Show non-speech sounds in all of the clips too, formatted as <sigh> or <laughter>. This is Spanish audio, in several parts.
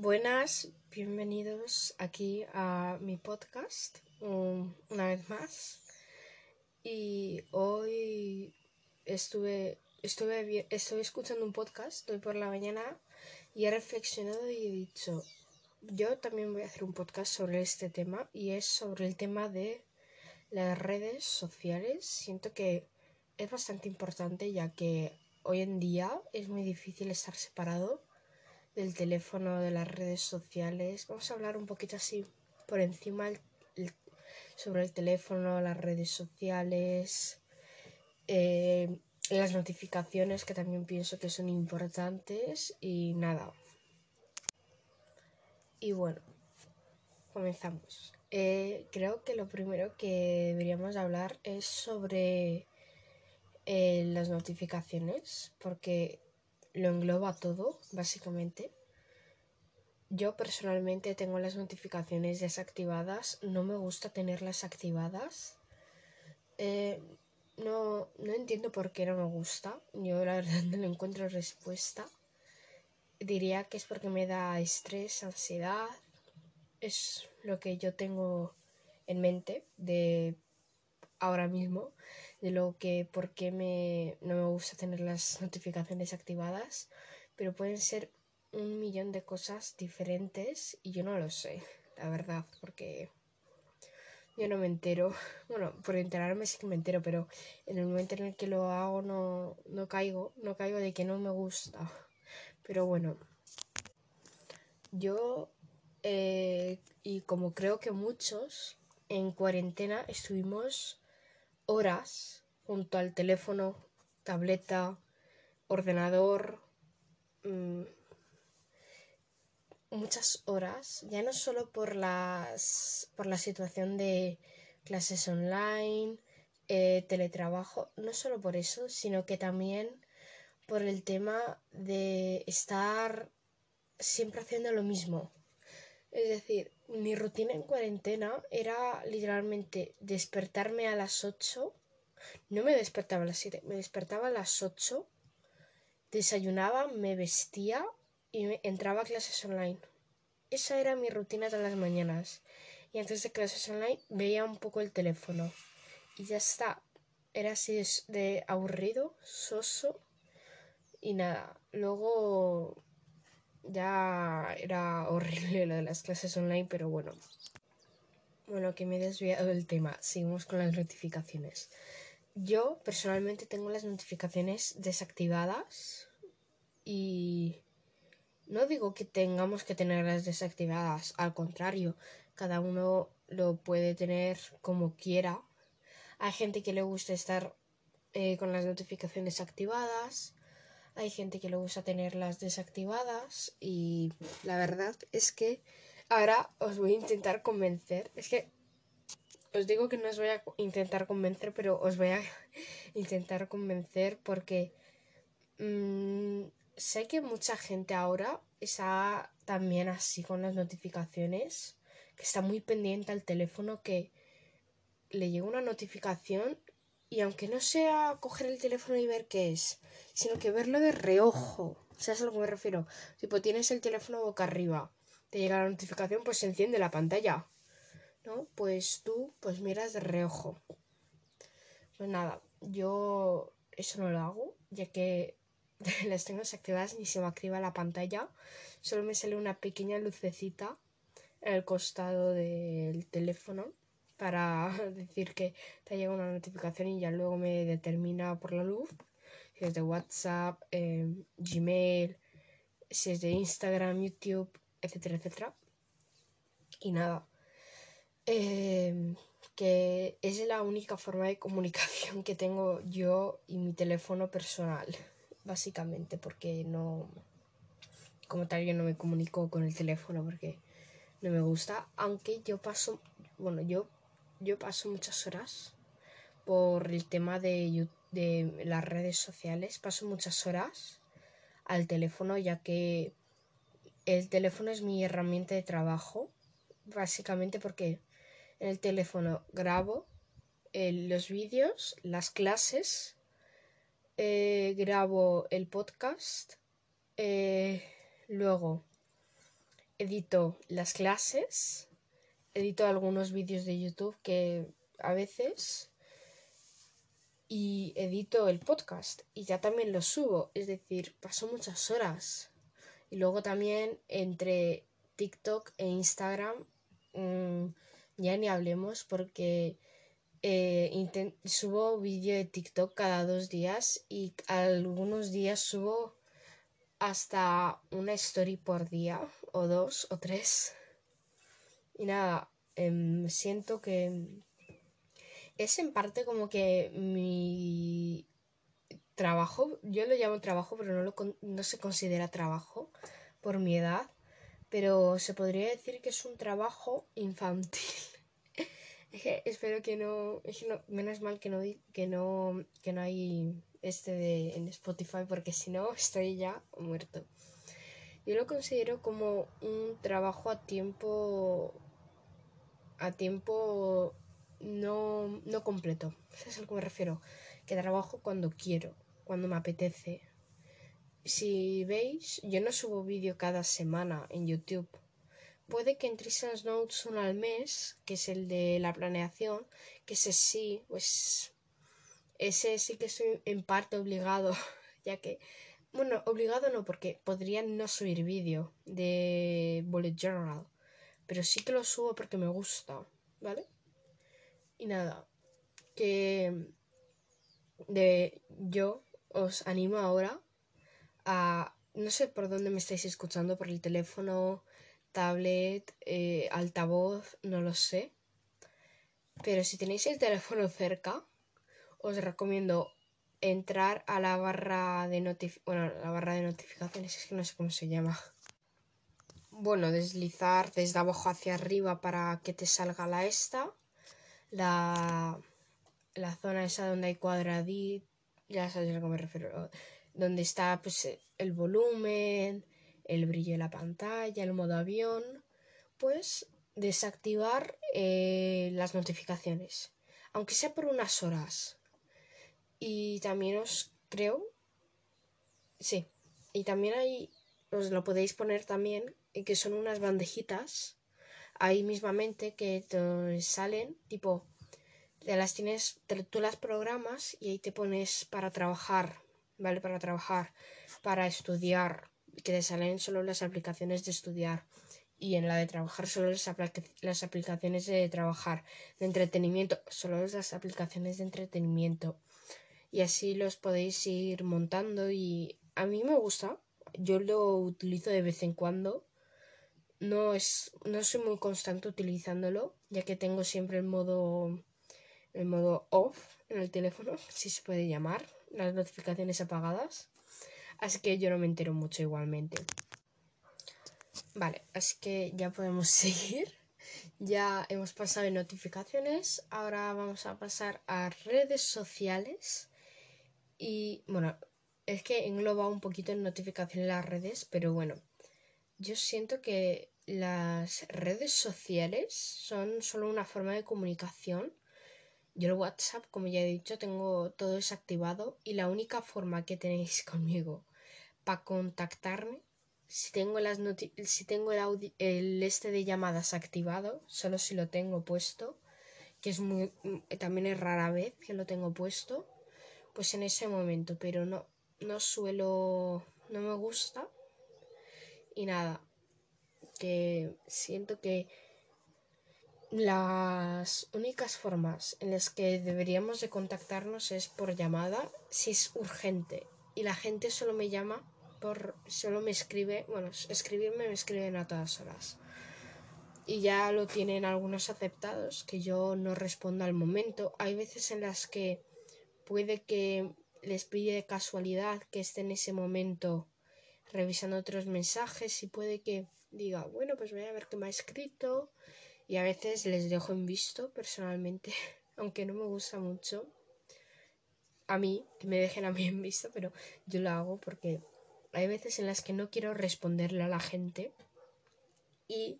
Buenas, bienvenidos aquí a mi podcast una vez más. Y hoy estuve, estuve, estuve escuchando un podcast hoy por la mañana y he reflexionado y he dicho, yo también voy a hacer un podcast sobre este tema y es sobre el tema de las redes sociales. Siento que es bastante importante ya que hoy en día es muy difícil estar separado del teléfono, de las redes sociales. Vamos a hablar un poquito así por encima sobre el teléfono, las redes sociales, eh, las notificaciones que también pienso que son importantes y nada. Y bueno, comenzamos. Eh, creo que lo primero que deberíamos hablar es sobre eh, las notificaciones, porque lo engloba todo, básicamente. Yo personalmente tengo las notificaciones desactivadas, no me gusta tenerlas activadas. Eh, no, no entiendo por qué no me gusta, yo la <laughs> verdad no le encuentro respuesta. Diría que es porque me da estrés, ansiedad, es lo que yo tengo en mente de ahora mismo de lo que por qué me, no me gusta tener las notificaciones activadas, pero pueden ser un millón de cosas diferentes y yo no lo sé, la verdad, porque yo no me entero. <laughs> Bueno, por enterarme sí que me entero, pero en el momento en el que lo hago no, no caigo, no caigo de que no me gusta. Pero bueno, yo, eh, y como creo que muchos, en cuarentena estuvimos horas junto al teléfono, tableta, ordenador, mm, muchas horas, ya no solo por las por la situación de clases online, eh, teletrabajo, no solo por eso, sino que también por el tema de estar siempre haciendo lo mismo. Es decir, mi rutina en cuarentena era literalmente despertarme a las 8. No me despertaba a las 7, me despertaba a las 8, desayunaba, me vestía y me entraba a clases online. Esa era mi rutina todas las mañanas. Y antes de clases online veía un poco el teléfono. Y ya está. Era así de, de aburrido, soso. Y nada. Luego ya era horrible lo de las clases online, pero bueno. Bueno, que me he desviado del tema. Seguimos con las notificaciones. Yo personalmente tengo las notificaciones desactivadas y no digo que tengamos que tenerlas desactivadas, al contrario, cada uno lo puede tener como quiera. Hay gente que le gusta estar eh, con las notificaciones activadas, hay gente que le gusta tenerlas desactivadas y la verdad es que ahora os voy a intentar convencer. Es que os digo que no os voy a intentar convencer, pero os voy a <laughs> intentar convencer porque mmm, sé que mucha gente ahora está también así con las notificaciones, que está muy pendiente al teléfono, que le llega una notificación y aunque no sea coger el teléfono y ver qué es, sino que verlo de reojo, ¿sabes a lo que me refiero? Tipo, tienes el teléfono boca arriba, te llega la notificación, pues se enciende la pantalla, ¿no? Pues tú, pues miras de reojo. Pues nada, yo eso no lo hago, ya que <laughs> las tengo desactivadas ni se me activa la pantalla. Solo me sale una pequeña lucecita en el costado del teléfono para <laughs> decir que te ha llegado una notificación y ya luego me determina por la luz. Si es de WhatsApp, eh, Gmail, si es de Instagram, YouTube, etcétera, etcétera. Y nada, eh, que es la única forma de comunicación que tengo yo y mi teléfono personal básicamente porque no como tal yo no me comunico con el teléfono porque no me gusta. Aunque yo paso bueno yo yo paso muchas horas por el tema de, de las redes sociales paso muchas horas al teléfono ya que el teléfono es mi herramienta de trabajo básicamente porque en el teléfono grabo eh, los vídeos las clases eh, grabo el podcast, eh, luego edito las clases, edito algunos vídeos de YouTube que a veces y edito el podcast y ya también lo subo, es decir, paso muchas horas. Y luego también entre TikTok e Instagram mm, ya ni hablemos porque eh, subo vídeo de TikTok cada dos días y algunos días subo hasta una story por día o dos o tres. Y nada, em, siento que es en parte como que mi trabajo, yo lo llamo trabajo, pero no, lo, no se considera trabajo por mi edad, pero se podría decir que es un trabajo infantil. <laughs> espero que no, menos mal que no, que no, que no hay este de en Spotify porque si no estoy ya muerto. Yo lo considero como un trabajo a tiempo a tiempo no, no completo. Eso es a que me refiero. Que trabajo cuando quiero, cuando me apetece. Si veis, yo no subo vídeo cada semana en YouTube. Puede que en Tristan's Notes uno al mes, que es el de la planeación, que ese sí, pues ese sí que estoy en parte obligado, <laughs> ya que, bueno, obligado no, porque podría no subir vídeo de Bullet Journal, pero sí que lo subo porque me gusta, ¿vale? Y nada, que de yo os animo ahora a no sé por dónde me estáis escuchando, por el teléfono, tablet, eh, altavoz, no lo sé. Pero si tenéis el teléfono cerca, os recomiendo entrar a la barra de bueno, la barra de notificaciones, es que no sé cómo se llama. Bueno, deslizar desde abajo hacia arriba para que te salga la esta la, la zona esa donde hay cuadradito, ya sabes a qué me refiero, donde está pues el volumen, el brillo de la pantalla, el modo avión, pues desactivar eh, las notificaciones, aunque sea por unas horas. Y también os creo, sí, y también hay, os lo podéis poner también, que son unas bandejitas ahí mismamente que te salen, tipo, te las tienes, tú las programas y ahí te pones para trabajar, ¿vale? Para trabajar, para estudiar, que te salen solo las aplicaciones de estudiar y en la de trabajar solo las, las aplicaciones de trabajar, de entretenimiento, solo las aplicaciones de entretenimiento. Y así los podéis ir montando y a mí me gusta, yo lo utilizo de vez en cuando no es no soy muy constante utilizándolo ya que tengo siempre el modo el modo off en el teléfono <laughs> si se puede llamar las notificaciones apagadas. Así que yo no me entero mucho igualmente. Vale así que ya podemos <laughs> seguir. Ya hemos pasado de notificaciones ahora vamos a pasar a redes sociales. Y bueno es que engloba un poquito en notificaciones las redes pero bueno yo siento que las redes sociales son solo una forma de comunicación. Yo el WhatsApp, como ya he dicho, tengo todo desactivado y la única forma que tenéis <laughs> conmigo para contactarme, si tengo, las si tengo el, este de llamadas activado, solo si lo tengo puesto, que es muy también es rara vez que lo tengo puesto, pues en ese momento, pero no no suelo no me gusta y nada, que siento que las únicas formas en las que deberíamos de contactarnos es por llamada si es urgente. Y la gente solo me llama por solo me escribe bueno escribirme me escriben a todas horas. Y ya lo tienen algunos aceptados que yo no respondo al momento. Hay veces en las que puede que les pille casualidad que esté en ese momento revisando otros mensajes y puede que diga, bueno, pues voy a ver qué me ha escrito y a veces les dejo en visto personalmente, <laughs> aunque no me gusta mucho a mí, que me dejen a mí en visto, pero yo lo hago porque hay veces en las que no quiero responderle a la gente y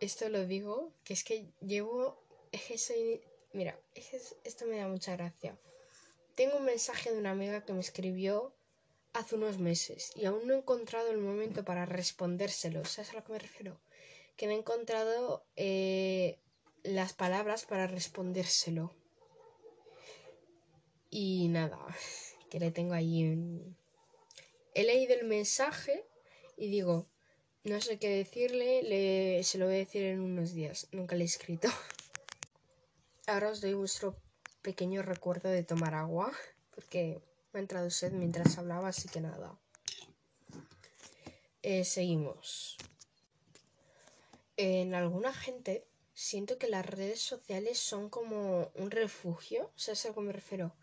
esto lo digo, que es que llevo, es mira, esto me da mucha gracia. Tengo un mensaje de una amiga que me escribió hace unos meses y aún no he encontrado el momento para respondérselo. ¿Sabes a lo que me refiero? Que no he encontrado eh, las palabras para respondérselo. Y nada, que le tengo ahí. He leído el mensaje y digo, no sé qué decirle, le, se lo voy a decir en unos días. Nunca le he escrito. <laughs> Ahora os doy vuestro pequeño recuerdo de tomar agua, porque me sed mientras hablaba, así que nada. Eh, seguimos. En alguna gente siento que las redes sociales son como un refugio, ¿sabes a lo que me refiero?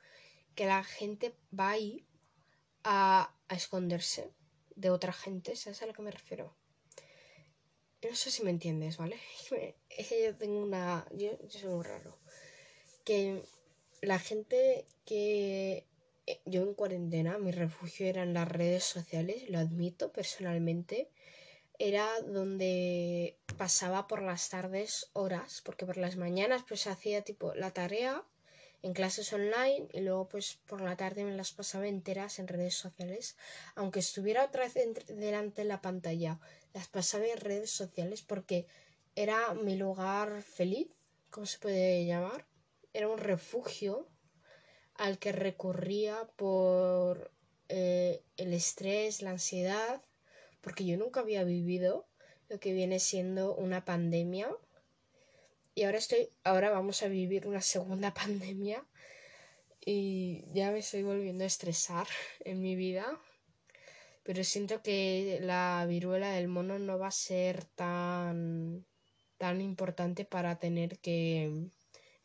Que la gente va ahí a, esconderse de otra gente, ¿sabes a lo que me refiero? No sé si me entiendes, ¿vale? <laughs> Es que yo tengo una... Yo, soy muy raro. Que la gente que yo en cuarentena, mi refugio eran las redes sociales, lo admito personalmente. Era donde pasaba por las tardes horas, porque por las mañanas pues hacía tipo la tarea en clases online y luego pues por la tarde me las pasaba enteras en redes sociales. Aunque estuviera otra vez delante de la pantalla, las pasaba en redes sociales porque era mi lugar feliz, ¿cómo se puede llamar? Era un refugio al que recurría por eh, el estrés, la ansiedad, porque yo nunca había vivido lo que viene siendo una pandemia. Y ahora estoy, ahora vamos a vivir una segunda <laughs> pandemia y ya me estoy volviendo a estresar <laughs> en mi vida. Pero siento que la viruela del mono no va a ser tan tan importante para tener que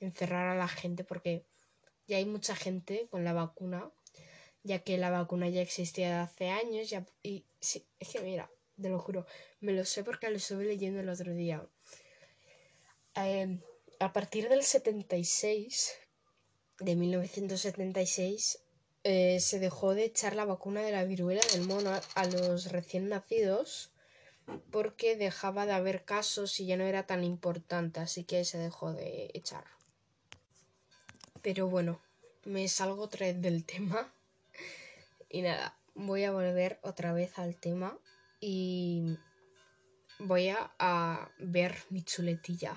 encerrar a la gente porque ya hay mucha gente con la vacuna, ya que la vacuna ya existía hace años ya, y sí, es que mira, te lo juro, me lo sé porque lo estuve leyendo el otro día. Em, a partir del 76, de 1976, eh, se dejó de echar la vacuna de la viruela del mono a los recién nacidos porque dejaba de haber casos y ya no era tan importante, así que se dejó de echar. Pero bueno, me salgo otra vez del tema. Y nada, voy a volver otra vez al tema y voy a, ver mi chuletilla.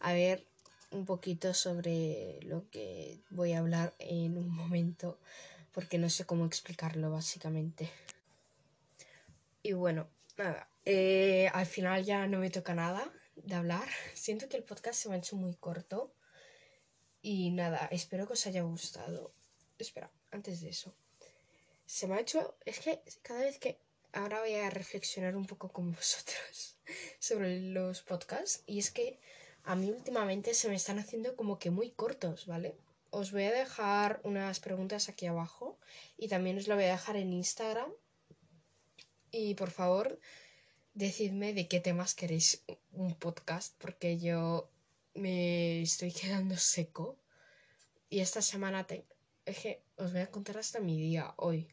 A ver un poquito sobre lo que voy a hablar en un momento porque no sé cómo explicarlo básicamente. Y bueno, nada, eh, al final ya no me toca nada de hablar. Siento que el podcast se me ha hecho muy corto. Y nada, espero que os haya gustado. Espera, antes de eso. Se me ha hecho... Es que cada vez que... Ahora voy a reflexionar un poco con <laughs> vosotros sobre los podcasts. Y es que a mí últimamente se me están haciendo como que muy cortos, ¿vale? Os voy a dejar unas preguntas aquí abajo. Y también os lo voy a dejar en Instagram. Y por favor, decidme de qué temas queréis un podcast. Porque yo me estoy quedando seco. Y esta semana te... es que os voy a contar hasta mi día hoy.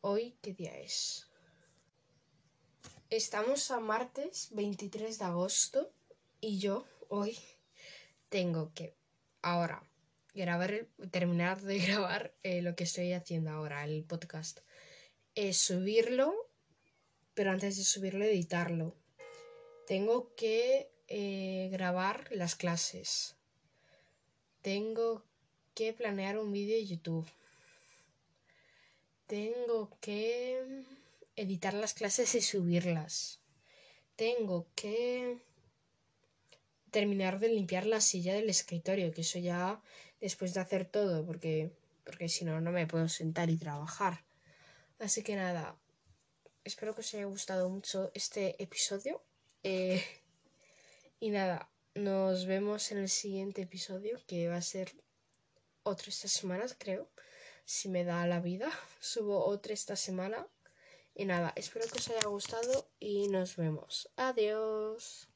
Hoy, ¿qué día es? Estamos a martes 23 de agosto y yo hoy tengo que ahora grabar, terminar de <laughs> grabar eh, lo que estoy haciendo ahora, el podcast. subirlo, pero antes de subirlo, editarlo. Tengo que eh, grabar las clases. Tengo que planear un vídeo de YouTube. Tengo que editar las clases y subirlas. Tengo que terminar de limpiar la silla del escritorio, que eso ya después de hacer todo, porque, porque si no, no me puedo sentar y trabajar. Así que nada, espero que os haya gustado mucho este episodio. Eh, y nada, nos vemos en el siguiente episodio que va a ser otro estas semanas, creo. Si me da la vida, <laughs> subo otro esta semana. Y nada, espero que os haya gustado y nos vemos. Adiós.